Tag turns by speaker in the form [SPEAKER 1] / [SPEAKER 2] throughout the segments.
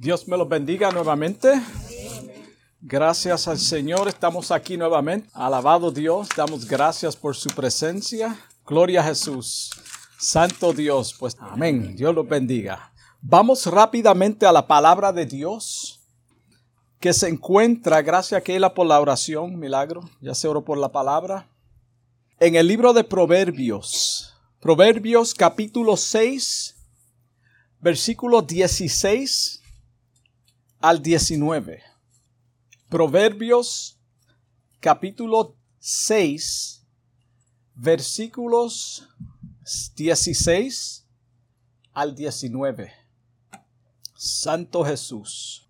[SPEAKER 1] Dios me los bendiga nuevamente. Gracias al Señor, estamos aquí nuevamente. Alabado Dios, damos gracias por su presencia. Gloria a Jesús. Santo Dios, pues amén. Dios los bendiga. Vamos rápidamente a la palabra de Dios que se encuentra, gracias a que la por la oración, milagro, ya se oró por la palabra, en el libro de Proverbios. Proverbios capítulo 6, versículo 16 al 19. Proverbios capítulo 6, versículos 16 al 19. Santo Jesús.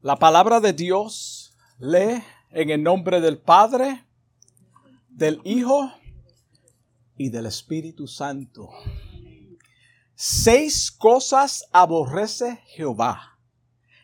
[SPEAKER 1] La palabra de Dios lee en el nombre del Padre, del Hijo y del Espíritu Santo. Seis cosas aborrece Jehová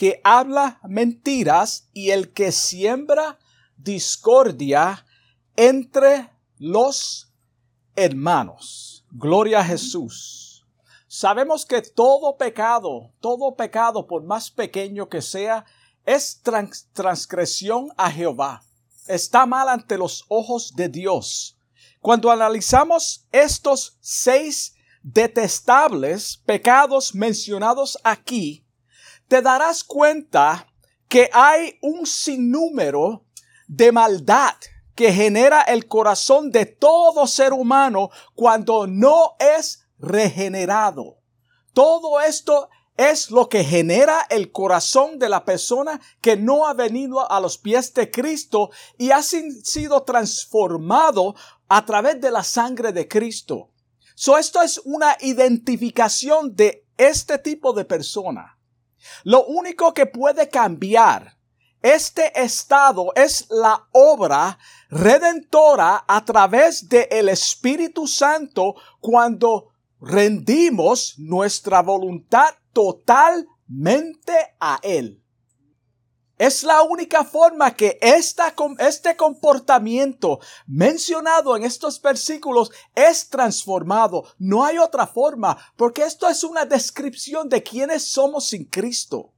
[SPEAKER 1] que habla mentiras y el que siembra discordia entre los hermanos. Gloria a Jesús. Sabemos que todo pecado, todo pecado, por más pequeño que sea, es transgresión a Jehová. Está mal ante los ojos de Dios. Cuando analizamos estos seis detestables pecados mencionados aquí, te darás cuenta que hay un sinnúmero de maldad que genera el corazón de todo ser humano cuando no es regenerado. Todo esto es lo que genera el corazón de la persona que no ha venido a los pies de Cristo y ha sido transformado a través de la sangre de Cristo. So esto es una identificación de este tipo de persona. Lo único que puede cambiar este estado es la obra redentora a través del el Espíritu Santo cuando rendimos nuestra voluntad totalmente a Él. Es la única forma que este comportamiento mencionado en estos versículos es transformado. No hay otra forma, porque esto es una descripción de quiénes somos sin Cristo.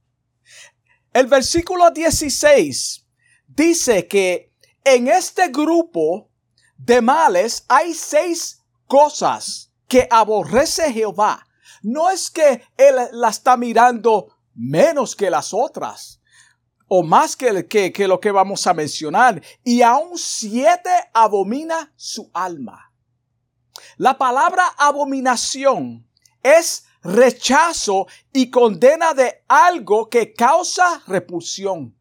[SPEAKER 1] El versículo 16 dice que en este grupo de males hay seis cosas que aborrece Jehová. No es que Él la está mirando menos que las otras o más que, que, que lo que vamos a mencionar, y aún siete abomina su alma. La palabra abominación es rechazo y condena de algo que causa repulsión.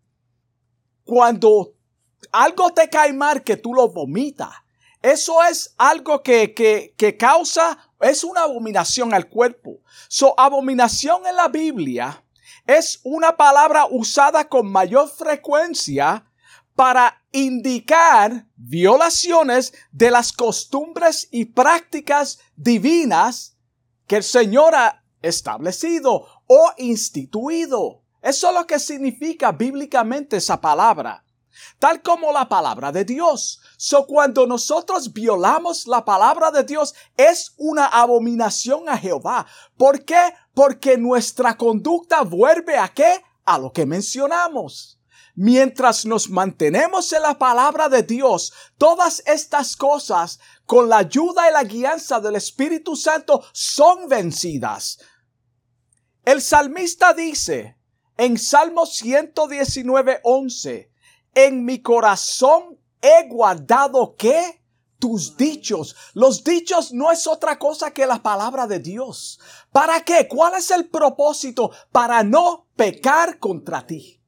[SPEAKER 1] Cuando algo te cae mal que tú lo vomitas, eso es algo que, que, que causa, es una abominación al cuerpo. Su abominación en la Biblia es una palabra usada con mayor frecuencia para indicar violaciones de las costumbres y prácticas divinas que el Señor ha establecido o instituido. Eso es lo que significa bíblicamente esa palabra tal como la palabra de Dios. So cuando nosotros violamos la palabra de Dios es una abominación a Jehová. ¿Por qué? Porque nuestra conducta vuelve a qué? A lo que mencionamos. Mientras nos mantenemos en la palabra de Dios, todas estas cosas, con la ayuda y la guianza del Espíritu Santo, son vencidas. El salmista dice en Salmo 119, 11, en mi corazón he guardado qué? Tus dichos. Los dichos no es otra cosa que la palabra de Dios. ¿Para qué? ¿Cuál es el propósito? Para no pecar contra ti.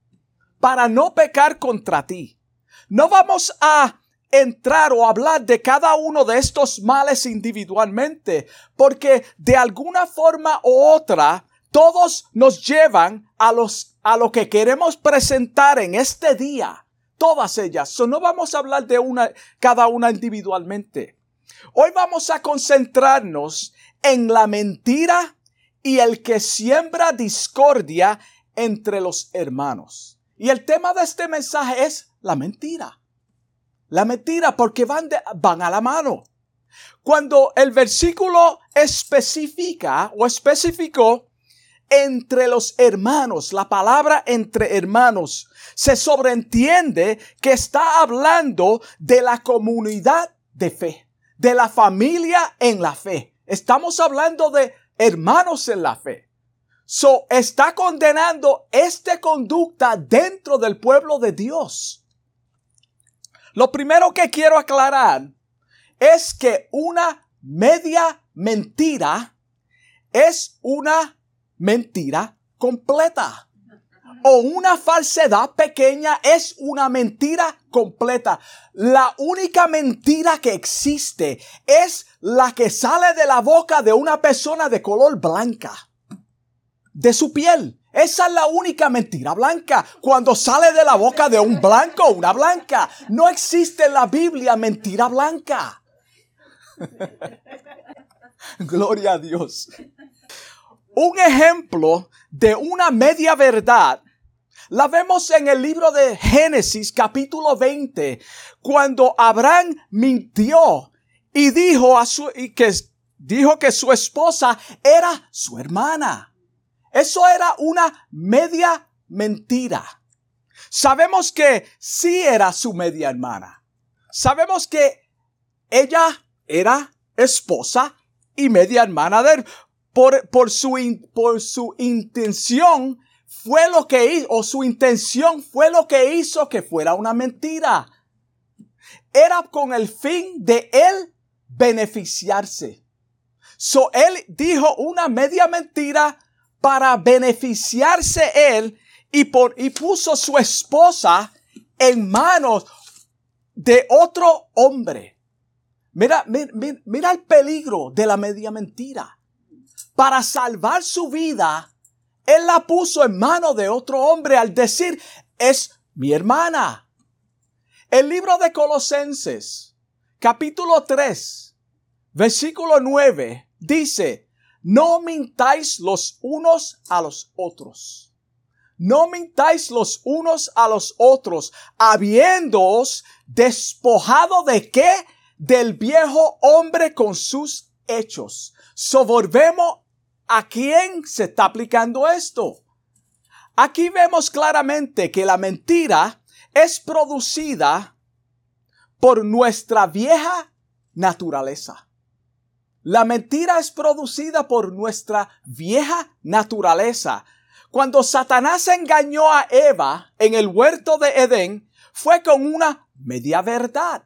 [SPEAKER 1] Para no pecar contra ti. No vamos a entrar o hablar de cada uno de estos males individualmente, porque de alguna forma u otra todos nos llevan a los a lo que queremos presentar en este día. Todas ellas. no vamos a hablar de una cada una individualmente. Hoy vamos a concentrarnos en la mentira y el que siembra discordia entre los hermanos. Y el tema de este mensaje es la mentira. La mentira porque van, van a la mano. Cuando el versículo especifica o especificó entre los hermanos, la palabra entre hermanos, se sobreentiende que está hablando de la comunidad de fe, de la familia en la fe. Estamos hablando de hermanos en la fe. So, está condenando esta conducta dentro del pueblo de Dios. Lo primero que quiero aclarar es que una media mentira es una mentira completa. O una falsedad pequeña es una mentira completa. La única mentira que existe es la que sale de la boca de una persona de color blanca. De su piel. Esa es la única mentira blanca. Cuando sale de la boca de un blanco o una blanca. No existe en la Biblia mentira blanca. Gloria a Dios. Un ejemplo de una media verdad la vemos en el libro de Génesis capítulo 20, cuando Abraham mintió y dijo a su que dijo que su esposa era su hermana. Eso era una media mentira. Sabemos que sí era su media hermana. Sabemos que ella era esposa y media hermana de él. Por, por, su, por su intención fue lo que hizo, o su intención fue lo que hizo que fuera una mentira. Era con el fin de él beneficiarse. So él dijo una media mentira para beneficiarse él y, por, y puso su esposa en manos de otro hombre. Mira, mira, el peligro de la media mentira. Para salvar su vida, él la puso en manos de otro hombre al decir, es mi hermana. El libro de Colosenses, capítulo 3, versículo 9, dice, no mintáis los unos a los otros. No mintáis los unos a los otros, habiéndoos despojado de qué? del viejo hombre con sus hechos. So a quién se está aplicando esto. Aquí vemos claramente que la mentira es producida por nuestra vieja naturaleza. La mentira es producida por nuestra vieja naturaleza. Cuando Satanás engañó a Eva en el huerto de Edén, fue con una media verdad.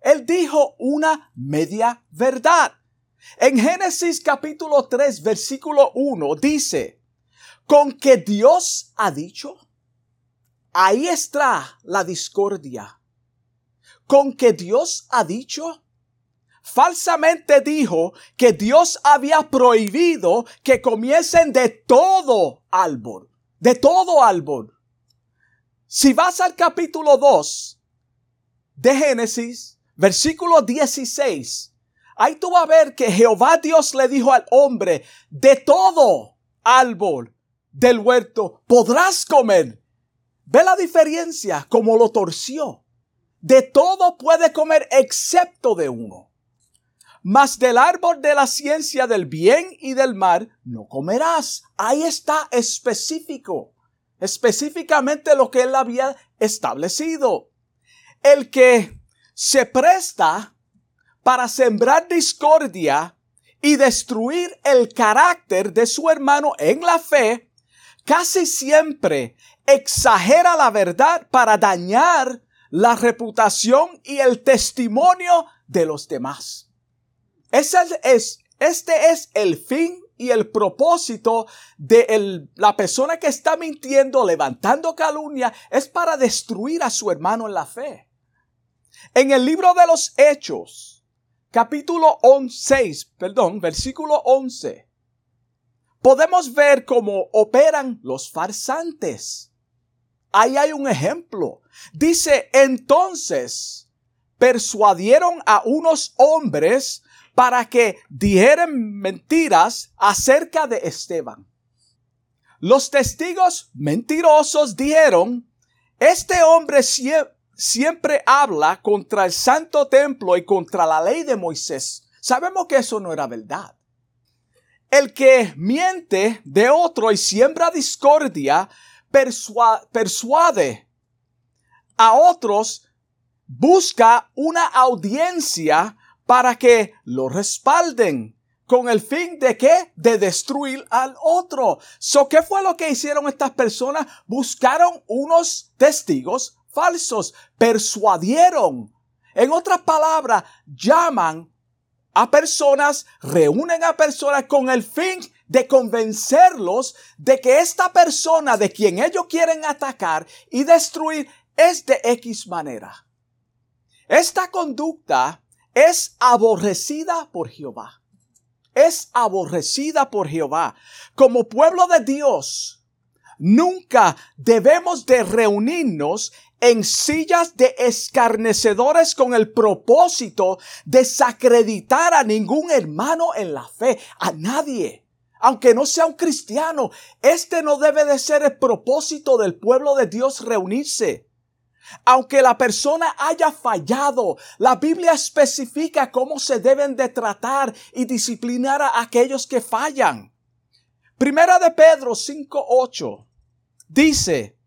[SPEAKER 1] Él dijo una media verdad. En Génesis capítulo 3, versículo 1 dice, con que Dios ha dicho, ahí está la discordia. Con que Dios ha dicho, falsamente dijo que Dios había prohibido que comiesen de todo árbol, de todo árbol. Si vas al capítulo 2 de Génesis, versículo 16, ahí tú vas a ver que Jehová Dios le dijo al hombre, de todo árbol del huerto podrás comer. Ve la diferencia como lo torció. De todo puede comer excepto de uno. Mas del árbol de la ciencia del bien y del mal no comerás. Ahí está específico. Específicamente lo que él había establecido. El que se presta para sembrar discordia y destruir el carácter de su hermano en la fe, casi siempre exagera la verdad para dañar la reputación y el testimonio de los demás. Es, este es el fin y el propósito de la persona que está mintiendo, levantando calumnia, es para destruir a su hermano en la fe. En el libro de los Hechos, capítulo 6, perdón, versículo 11, podemos ver cómo operan los farsantes. Ahí hay un ejemplo. Dice, entonces persuadieron a unos hombres para que dijeran mentiras acerca de Esteban. Los testigos mentirosos dijeron, este hombre siempre habla contra el santo templo y contra la ley de Moisés. Sabemos que eso no era verdad. El que miente de otro y siembra discordia, persuade a otros, busca una audiencia para que lo respalden con el fin de qué? De destruir al otro. So, ¿qué fue lo que hicieron estas personas? Buscaron unos testigos falsos, persuadieron. En otras palabras, llaman a personas, reúnen a personas con el fin de convencerlos de que esta persona de quien ellos quieren atacar y destruir es de X manera. Esta conducta es aborrecida por Jehová. Es aborrecida por Jehová. Como pueblo de Dios, nunca debemos de reunirnos en sillas de escarnecedores con el propósito de desacreditar a ningún hermano en la fe, a nadie. Aunque no sea un cristiano, este no debe de ser el propósito del pueblo de Dios reunirse. Aunque la persona haya fallado, la Biblia especifica cómo se deben de tratar y disciplinar a aquellos que fallan. Primera de Pedro 5.8 dice,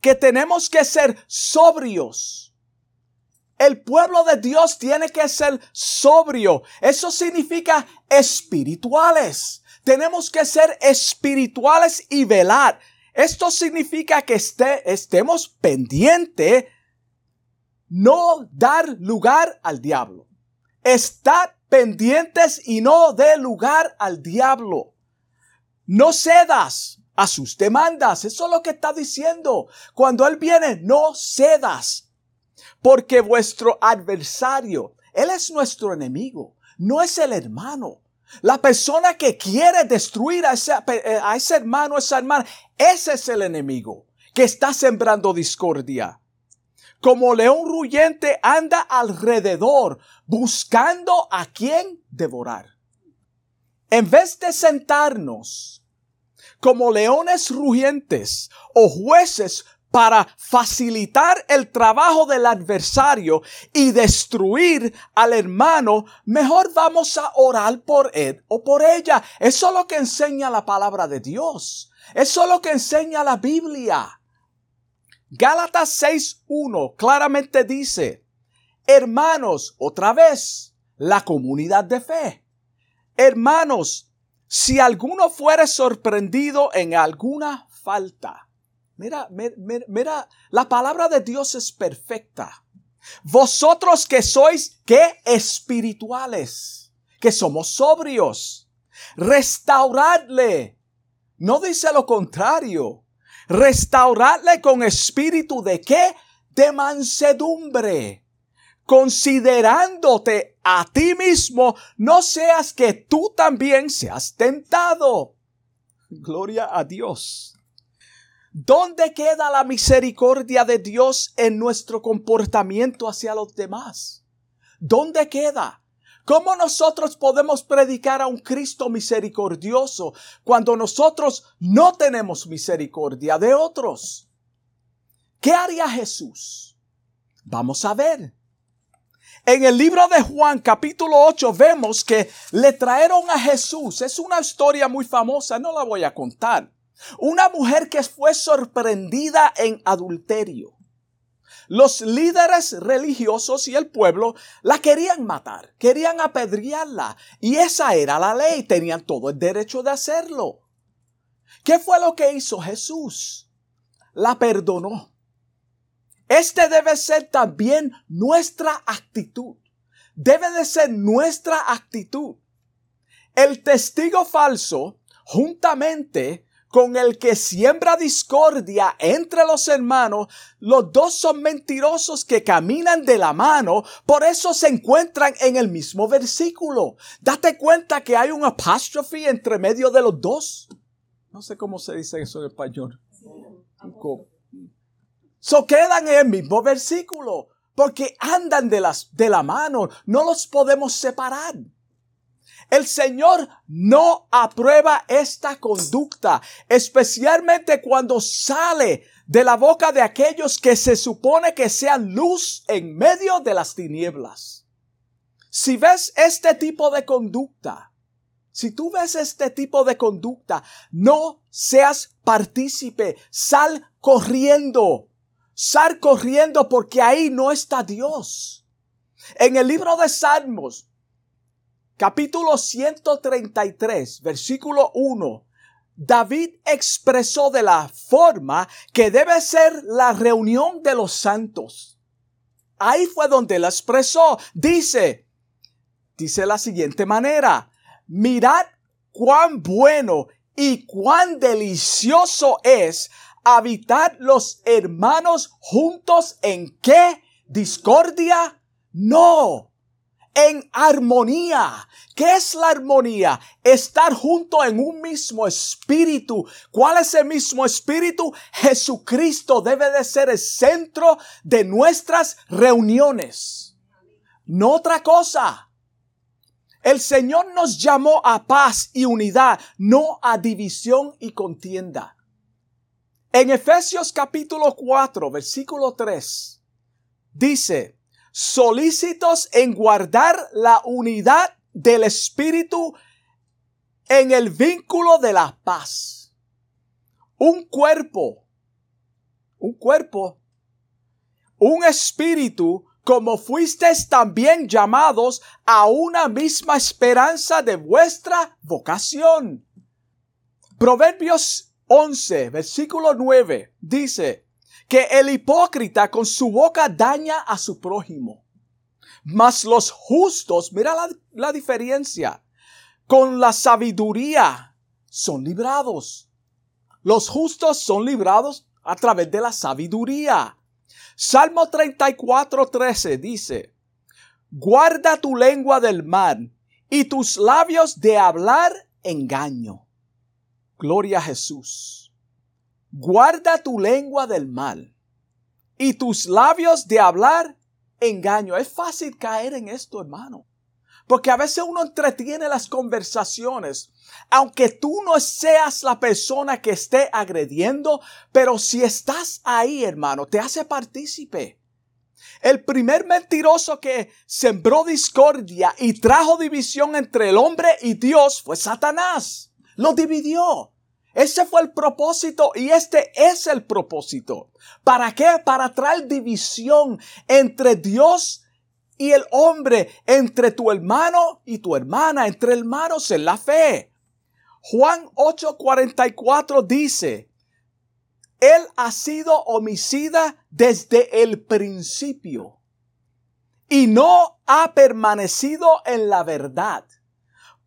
[SPEAKER 1] que tenemos que ser sobrios. El pueblo de Dios tiene que ser sobrio. Eso significa espirituales. Tenemos que ser espirituales y velar. Esto significa que estemos pendientes, no dar lugar al diablo. Estar pendientes y no dé lugar al diablo. No cedas, a sus demandas. Eso es lo que está diciendo. Cuando Él viene, no cedas. Porque vuestro adversario, Él es nuestro enemigo, no es el hermano. La persona que quiere destruir a ese, a ese hermano, esa hermana, ese es el enemigo que está sembrando discordia. Como león ruyente anda alrededor buscando a quien devorar. En vez de sentarnos como leones rugientes o jueces para facilitar el trabajo del adversario y destruir al hermano, mejor vamos a orar por él o por ella. Eso es lo que enseña la palabra de Dios. Eso es lo que enseña la Biblia. Gálatas 6.1 claramente dice, hermanos, otra vez, la comunidad de fe. Hermanos, si alguno fuere sorprendido en alguna falta. Mira, mira, la palabra de Dios es perfecta. Vosotros que sois que espirituales, que somos sobrios, restauradle. No dice lo contrario. Restauradle con espíritu de qué? De mansedumbre considerándote a ti mismo, no seas que tú también seas tentado. Gloria a Dios. ¿Dónde queda la misericordia de Dios en nuestro comportamiento hacia los demás? ¿Dónde queda? ¿Cómo nosotros podemos predicar a un Cristo misericordioso cuando nosotros no tenemos misericordia de otros? ¿Qué haría Jesús? Vamos a ver. En el libro de Juan capítulo 8 vemos que le trajeron a Jesús. Es una historia muy famosa, no la voy a contar. Una mujer que fue sorprendida en adulterio. Los líderes religiosos y el pueblo la querían matar, querían apedrearla. Y esa era la ley, tenían todo el derecho de hacerlo. ¿Qué fue lo que hizo Jesús? La perdonó. Este debe ser también nuestra actitud. Debe de ser nuestra actitud. El testigo falso, juntamente con el que siembra discordia entre los hermanos, los dos son mentirosos que caminan de la mano, por eso se encuentran en el mismo versículo. Date cuenta que hay un apóstrofe entre medio de los dos. No sé cómo se dice eso en español. So quedan en el mismo versículo, porque andan de, las, de la mano, no los podemos separar. El Señor no aprueba esta conducta, especialmente cuando sale de la boca de aquellos que se supone que sean luz en medio de las tinieblas. Si ves este tipo de conducta, si tú ves este tipo de conducta, no seas partícipe, sal corriendo, sal corriendo porque ahí no está Dios. En el libro de Salmos, capítulo 133, versículo 1, David expresó de la forma que debe ser la reunión de los santos. Ahí fue donde la expresó. Dice, dice la siguiente manera, mirad cuán bueno y cuán delicioso es habitar los hermanos juntos en qué discordia no en armonía. ¿Qué es la armonía? Estar junto en un mismo espíritu. ¿Cuál es el mismo espíritu? Jesucristo debe de ser el centro de nuestras reuniones. No otra cosa. El Señor nos llamó a paz y unidad, no a división y contienda. En Efesios capítulo 4, versículo 3, dice, solícitos en guardar la unidad del Espíritu en el vínculo de la paz. Un cuerpo, un cuerpo, un espíritu, como fuisteis también llamados a una misma esperanza de vuestra vocación. Proverbios 11, versículo 9, dice, que el hipócrita con su boca daña a su prójimo. Mas los justos, mira la, diferencia, con la sabiduría son librados. Los justos son librados a través de la sabiduría. Salmo 34, 13 dice, guarda tu lengua del mal y tus labios de hablar engaño. Gloria a Jesús. Guarda tu lengua del mal y tus labios de hablar engaño. Es fácil caer en esto, hermano. Porque a veces uno entretiene las conversaciones, aunque tú no seas la persona que esté agrediendo, pero si estás ahí, hermano, te hace partícipe. El primer mentiroso que sembró discordia y trajo división entre el hombre y Dios fue Satanás. Lo dividió. Ese fue el propósito y este es el propósito. ¿Para qué? Para traer división entre Dios y el hombre, entre tu hermano y tu hermana, entre hermanos en la fe. Juan 8:44 dice, Él ha sido homicida desde el principio y no ha permanecido en la verdad,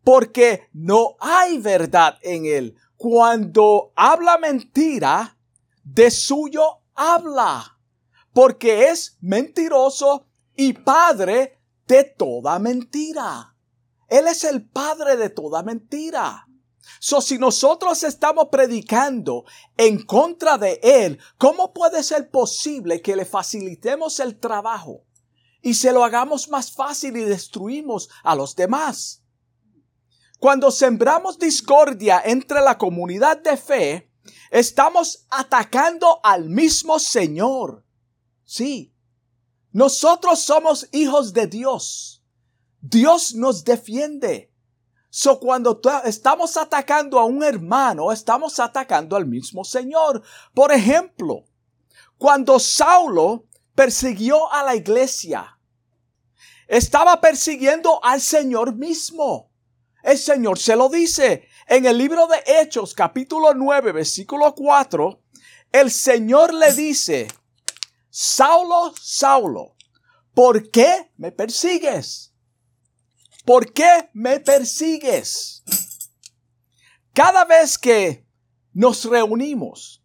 [SPEAKER 1] porque no hay verdad en Él cuando habla mentira, de suyo habla, porque es mentiroso y padre de toda mentira. Él es el padre de toda mentira. So, si nosotros estamos predicando en contra de Él, ¿cómo puede ser posible que le facilitemos el trabajo y se lo hagamos más fácil y destruimos a los demás? Cuando sembramos discordia entre la comunidad de fe, estamos atacando al mismo Señor. Sí, nosotros somos hijos de Dios. Dios nos defiende. So cuando estamos atacando a un hermano, estamos atacando al mismo Señor. Por ejemplo, cuando Saulo persiguió a la iglesia, estaba persiguiendo al Señor mismo. El Señor se lo dice. En el libro de Hechos, capítulo 9, versículo 4, el Señor le dice, Saulo, Saulo, ¿por qué me persigues? ¿Por qué me persigues? Cada vez que nos reunimos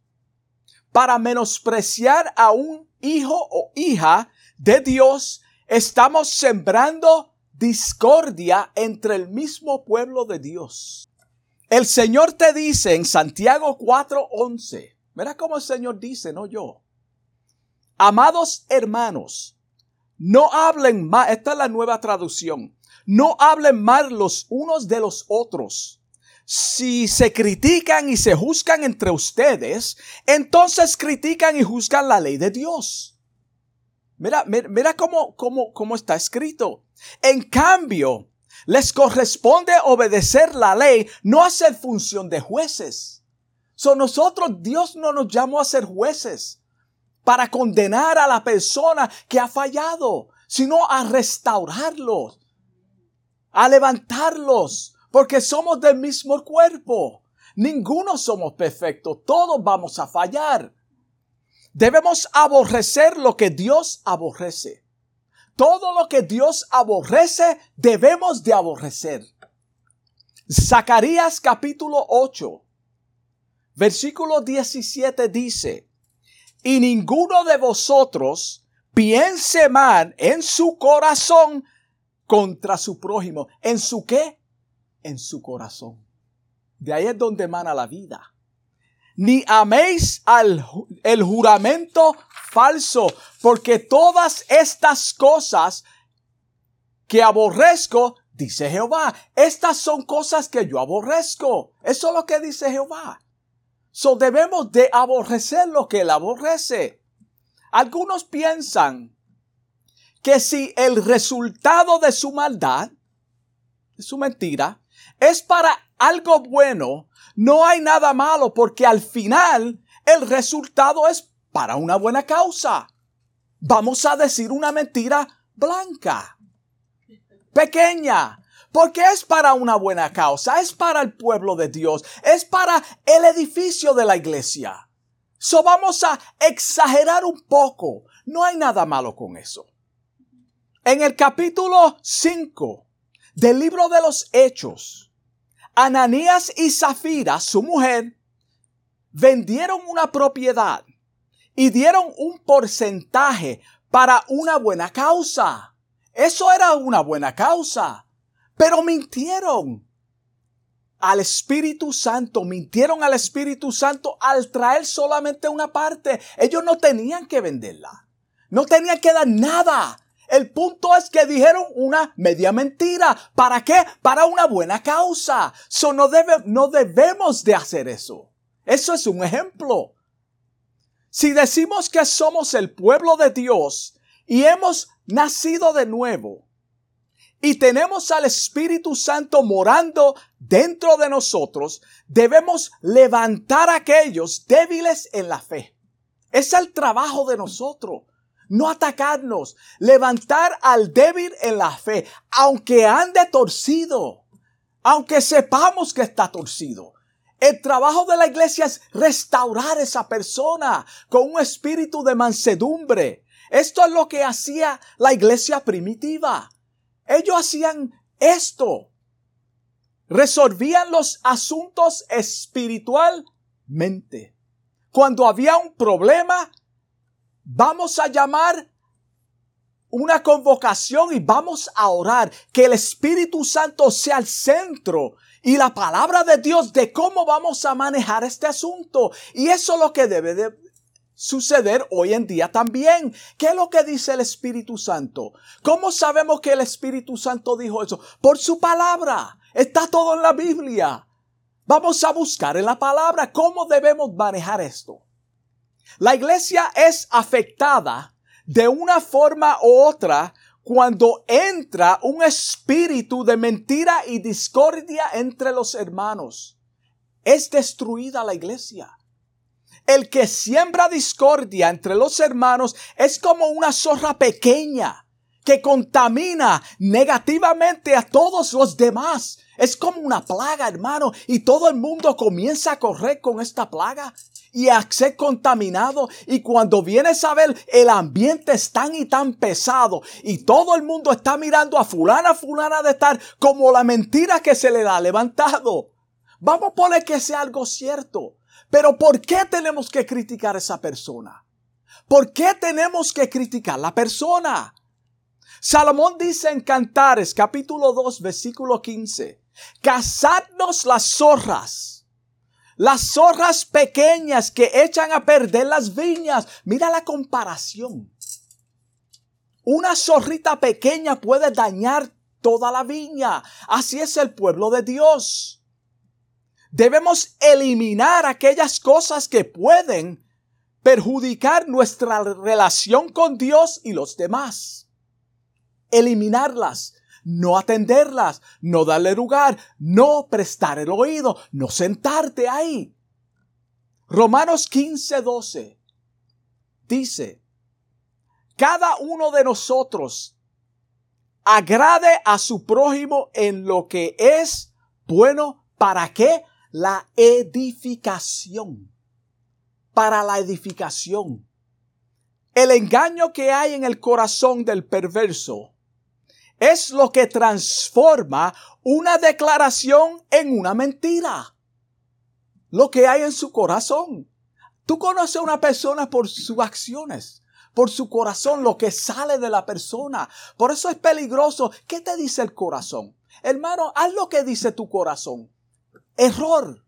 [SPEAKER 1] para menospreciar a un hijo o hija de Dios, estamos sembrando discordia entre el mismo pueblo de Dios. El Señor te dice en Santiago 4:11, mira cómo el Señor dice, no yo. Amados hermanos, no hablen más, esta es la nueva traducción, no hablen mal los unos de los otros. Si se critican y se juzgan entre ustedes, entonces critican y juzgan la ley de Dios. Mira, mira, cómo, cómo, cómo está escrito. En cambio, les corresponde obedecer la ley, no hacer función de jueces. So nosotros, Dios no nos llamó a ser jueces para condenar a la persona que ha fallado, sino a restaurarlos, a levantarlos, porque somos del mismo cuerpo. Ninguno somos perfectos, todos vamos a fallar. Debemos aborrecer lo que Dios aborrece. Todo lo que Dios aborrece, debemos de aborrecer. Zacarías capítulo 8, versículo 17 dice, y ninguno de vosotros piense mal en su corazón contra su prójimo. ¿En su qué? En su corazón. De ahí es donde emana la vida. Ni améis al el juramento falso, porque todas estas cosas que aborrezco, dice Jehová, estas son cosas que yo aborrezco. Eso es lo que dice Jehová. So debemos de aborrecer lo que él aborrece. Algunos piensan que si el resultado de su maldad, de su mentira, es para algo bueno, no hay nada malo porque al final el resultado es para una buena causa. Vamos a decir una mentira blanca, pequeña, porque es para una buena causa, es para el pueblo de Dios, es para el edificio de la iglesia. So vamos a exagerar un poco. No hay nada malo con eso. En el capítulo 5 del libro de los Hechos, Ananías y Zafira, su mujer, vendieron una propiedad y dieron un porcentaje para una buena causa. Eso era una buena causa. Pero mintieron al Espíritu Santo, mintieron al Espíritu Santo al traer solamente una parte. Ellos no tenían que venderla. No tenían que dar nada. El punto es que dijeron una media mentira. ¿Para qué? Para una buena causa. So no, no debemos de hacer eso. Eso es un ejemplo. Si decimos que somos el pueblo de Dios y hemos nacido de nuevo y tenemos al Espíritu Santo morando dentro de nosotros, debemos levantar a aquellos débiles en la fe. Es el trabajo de nosotros. No atacarnos, levantar al débil en la fe, aunque ande torcido, aunque sepamos que está torcido. El trabajo de la iglesia es restaurar a esa persona con un espíritu de mansedumbre. Esto es lo que hacía la iglesia primitiva. Ellos hacían esto. Resolvían los asuntos espiritualmente. Cuando había un problema, vamos a llamar una convocación y vamos a orar que el Espíritu Santo sea el centro y la palabra de Dios de cómo vamos a manejar este asunto. Y eso es lo que debe de suceder hoy en día también. ¿Qué es lo que dice el Espíritu Santo? ¿Cómo sabemos que el Espíritu Santo dijo eso? Por su palabra. Está todo en la Biblia. Vamos a buscar en la palabra cómo debemos manejar esto. La iglesia es afectada de una forma u otra cuando entra un espíritu de mentira y discordia entre los hermanos. Es destruida la iglesia. El que siembra discordia entre los hermanos es como una zorra pequeña que contamina negativamente a todos los demás. Es como una plaga, hermano, y todo el mundo comienza a correr con esta plaga y a ser contaminado. Y cuando vienes a ver, el ambiente es tan y tan pesado y todo el mundo está mirando a fulana, fulana de estar como la mentira que se le da levantado. Vamos a poner que sea algo cierto. Pero ¿por qué tenemos que criticar a esa persona? ¿Por qué tenemos que criticar a la persona? Salomón dice en Cantares capítulo 2 versículo 15, Cazadnos las zorras. Las zorras pequeñas que echan a perder las viñas. Mira la comparación. Una zorrita pequeña puede dañar toda la viña. Así es el pueblo de Dios. Debemos eliminar aquellas cosas que pueden perjudicar nuestra relación con Dios y los demás. Eliminarlas, no atenderlas, no darle lugar, no prestar el oído, no sentarte ahí. Romanos 15, 12 dice, cada uno de nosotros agrade a su prójimo en lo que es bueno. ¿Para qué? La edificación. Para la edificación. El engaño que hay en el corazón del perverso es lo que transforma una declaración en una mentira. Lo que hay en su corazón. Tú conoces a una persona por sus acciones por su corazón, lo que sale de la persona. Por eso es peligroso. ¿Qué te dice el corazón? Hermano, haz lo que dice tu corazón. Error.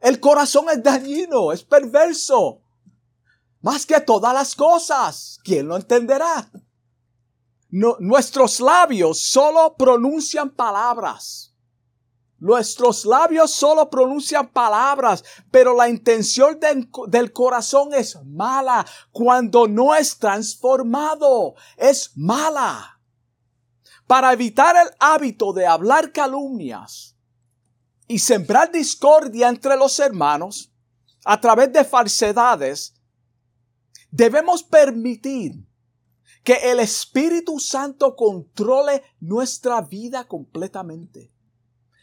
[SPEAKER 1] El corazón es dañino, es perverso. Más que todas las cosas. ¿Quién lo entenderá? Nuestros labios solo pronuncian palabras. Nuestros labios solo pronuncian palabras, pero la intención del, corazón es mala cuando no es transformado. Es mala. Para evitar el hábito de hablar calumnias y sembrar discordia entre los hermanos a través de falsedades, debemos permitir que el Espíritu Santo controle nuestra vida completamente.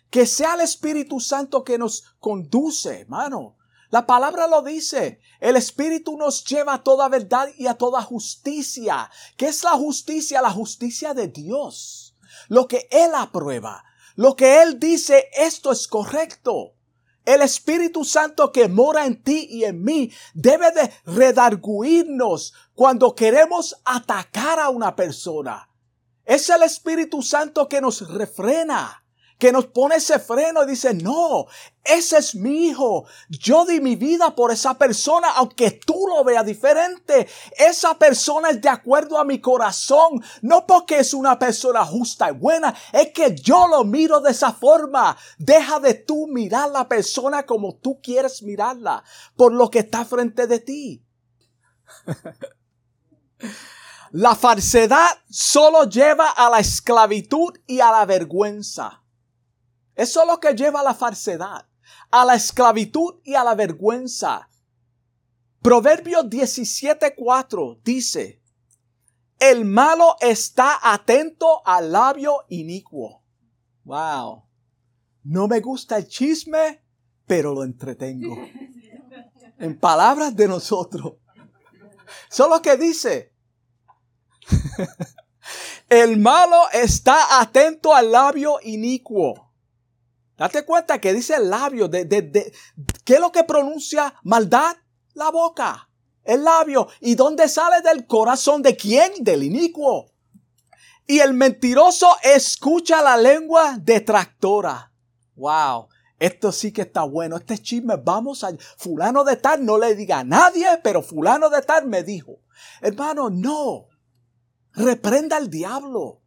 [SPEAKER 1] Que sea el Espíritu Santo que nos conduce, hermano. La palabra lo dice. El Espíritu nos lleva a toda verdad y a toda justicia. ¿Qué es la justicia? La justicia de Dios. Lo que Él aprueba. Lo que Él dice, esto es correcto. El Espíritu Santo que mora en ti y en mí debe de redarguirnos cuando queremos atacar a una persona. Es el Espíritu Santo que nos refrena que nos pone ese freno y dice, no, ese es mi hijo. Yo di mi vida por esa persona, aunque tú lo veas diferente. Esa persona es de acuerdo a mi corazón, no porque es una persona justa y buena, es que yo lo miro de esa forma. Deja de tú mirar la persona como tú quieres mirarla, por lo que está frente de ti. La falsedad solo lleva a la esclavitud y a la vergüenza. Eso es lo que lleva a la falsedad, a la esclavitud y a la vergüenza. Proverbio 17:4 dice, el malo está atento al labio inicuo. Wow. No me gusta el chisme, pero lo entretengo. En palabras de nosotros. Solo que dice. el malo está atento al labio inicuo. Date cuenta que dice el labio, de, de, ¿qué es lo que pronuncia maldad? La boca, el labio. ¿Y dónde sale del corazón de quién? Del inicuo. Y el mentiroso escucha la lengua detractora. Wow. Esto sí que está bueno. Este chisme, vamos a... Fulano de tal no le diga a nadie, pero fulano de tal me dijo. Hermano, no. Reprenda al diablo.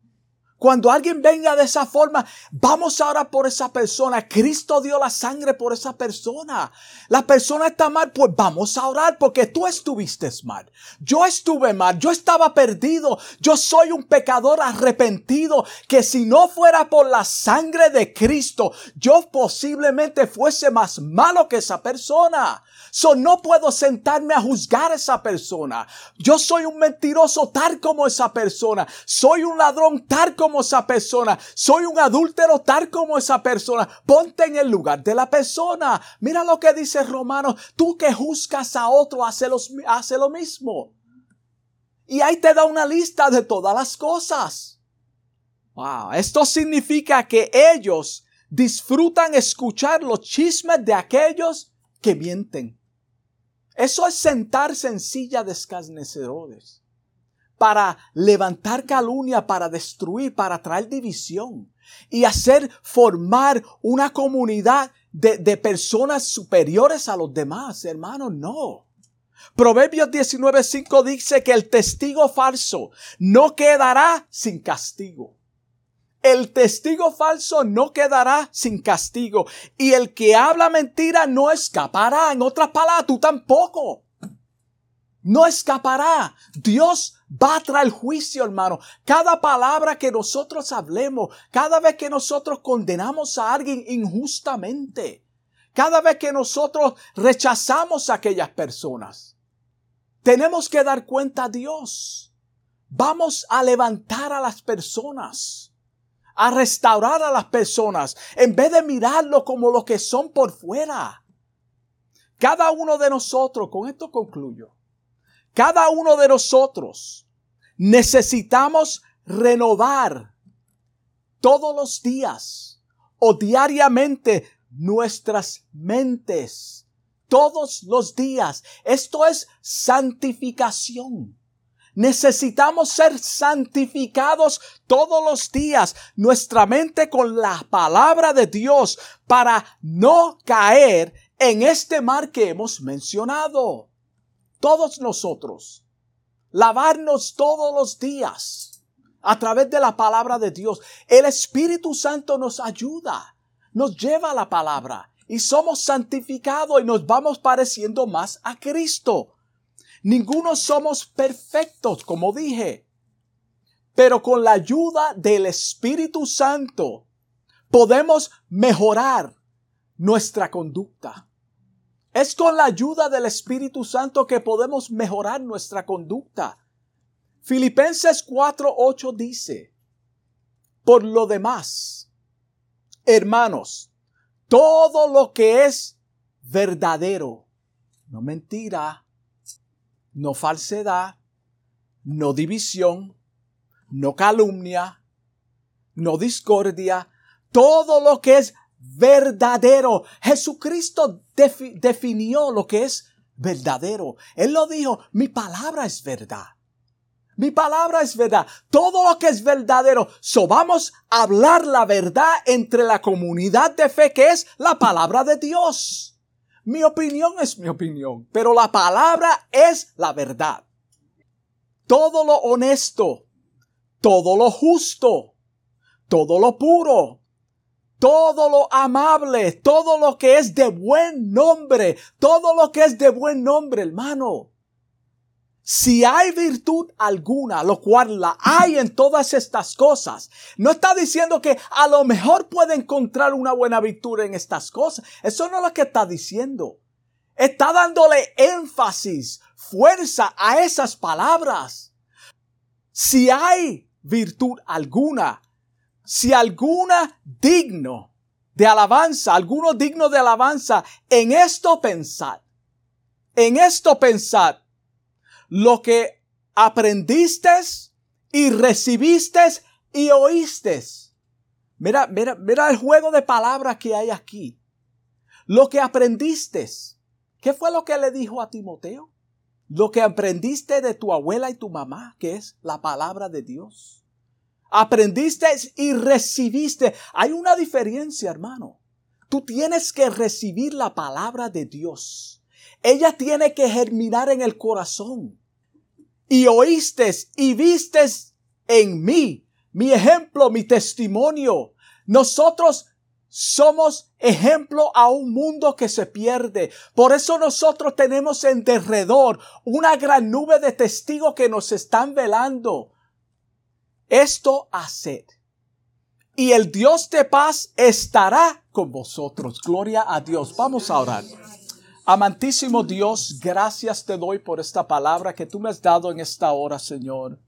[SPEAKER 1] Cuando alguien venga de esa forma, vamos a orar por esa persona. Cristo dio la sangre por esa persona. La persona está mal, pues vamos a orar porque tú estuviste mal. Yo estuve mal, yo estaba perdido. Yo soy un pecador arrepentido que si no fuera por la sangre de Cristo, yo posiblemente fuese más malo que esa persona. So no puedo sentarme a juzgar a esa persona. Yo soy un mentiroso tal como esa persona. Soy un ladrón tal como esa persona. Soy un adúltero tal como esa persona. Ponte en el lugar de la persona. Mira lo que dice Romano. Tú que juzgas a otro, hace, hace lo mismo. Y ahí te da una lista de todas las cosas. Wow. Esto significa que ellos disfrutan escuchar los chismes de aquellos que mienten. Eso es sentarse en silla de escarnecedores para levantar calumnia, para destruir, para traer división. y hacer formar una comunidad de, personas superiores a los demás, hermanos, no. Proverbios 19:5 dice que el testigo falso no quedará sin castigo. El testigo falso no quedará sin castigo y el que habla mentira no escapará. En otras palabras, tú tampoco. No escapará. Dios va a traer juicio, hermano. Cada palabra que nosotros hablemos, cada vez que nosotros condenamos a alguien injustamente, cada vez que nosotros rechazamos a aquellas personas, tenemos que dar cuenta a Dios. Vamos a levantar a las personas, a restaurar a las personas, en vez de mirarlo como lo que son por fuera. Cada uno de nosotros, con esto concluyo, cada uno de nosotros necesitamos renovar todos los días o diariamente nuestras mentes todos los días. Esto es santificación. Necesitamos ser santificados todos los días, nuestra mente con la palabra de Dios para no caer en este mar que hemos mencionado. Todos nosotros, lavarnos todos los días a través de la palabra de Dios. El Espíritu Santo nos ayuda, nos lleva a la palabra y somos santificados y nos vamos pareciendo más a Cristo. Ninguno somos perfectos, como dije, pero con la ayuda del Espíritu Santo podemos mejorar nuestra conducta. Es con la ayuda del Espíritu Santo que podemos mejorar nuestra conducta. Filipenses 4:8 dice, por lo demás, hermanos, todo lo que es verdadero, no mentira, no falsedad, no división, no calumnia, no discordia, todo lo que es verdadero. Jesucristo definió lo que es verdadero. Él lo dijo, mi palabra es verdad. Mi palabra es verdad. Todo lo que es verdadero. So vamos a hablar la verdad entre la comunidad de fe que es la palabra de Dios. Mi opinión es mi opinión, pero la palabra es la verdad. Todo lo honesto, todo lo justo, todo lo puro, todo lo amable, todo lo que es de buen nombre, todo lo que es de buen nombre, hermano. Si hay virtud alguna, lo cual la hay en todas estas cosas, no está diciendo que a lo mejor puede encontrar una buena virtud en estas cosas. Eso no es lo que está diciendo. Está dándole énfasis, fuerza a esas palabras. Si hay virtud alguna, si alguna digno de alabanza, alguno digno de alabanza, en esto pensad. En esto pensad lo que aprendiste y recibiste y oíste. Mira, mira, mira el juego de palabras que hay aquí. Lo que aprendiste. ¿Qué fue lo que le dijo a Timoteo? Lo que aprendiste de tu abuela y tu mamá, que es la palabra de Dios. Aprendiste y recibiste. Hay una diferencia, hermano. Tú tienes que recibir la palabra de Dios. Ella tiene que germinar en el corazón y oíste y vistes en mí, mi ejemplo, mi testimonio. Nosotros somos ejemplo a un mundo que se pierde. Por eso nosotros tenemos en derredor una gran nube de testigos que nos están velando. Esto haced. Y el Dios de paz estará con vosotros. Gloria a Dios. Vamos a orar. Amantísimo Dios, gracias te doy por esta palabra que tú me has dado en esta hora, Señor.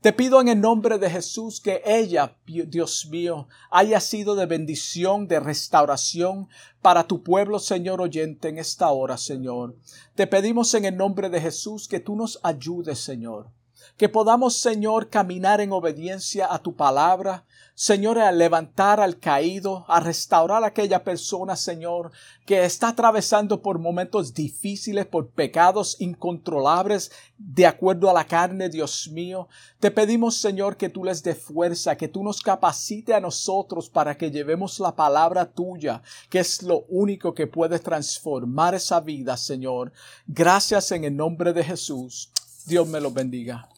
[SPEAKER 1] Te pido en el nombre de Jesús que ella, Dios mío, haya sido de bendición, de restauración para tu pueblo, Señor oyente, en esta hora, Señor. Te pedimos en el nombre de Jesús que tú nos ayudes, Señor que podamos, Señor, caminar en obediencia a tu palabra, Señor, a levantar al caído, a restaurar a aquella persona, Señor, que está atravesando por momentos difíciles, por pecados incontrolables, de acuerdo a la carne, Dios mío. Te pedimos, Señor, que tú les dé fuerza, que tú nos capacite a nosotros para que llevemos la palabra tuya, que es lo único que puede transformar esa vida, Señor. Gracias en el nombre de Jesús. Dios me lo bendiga.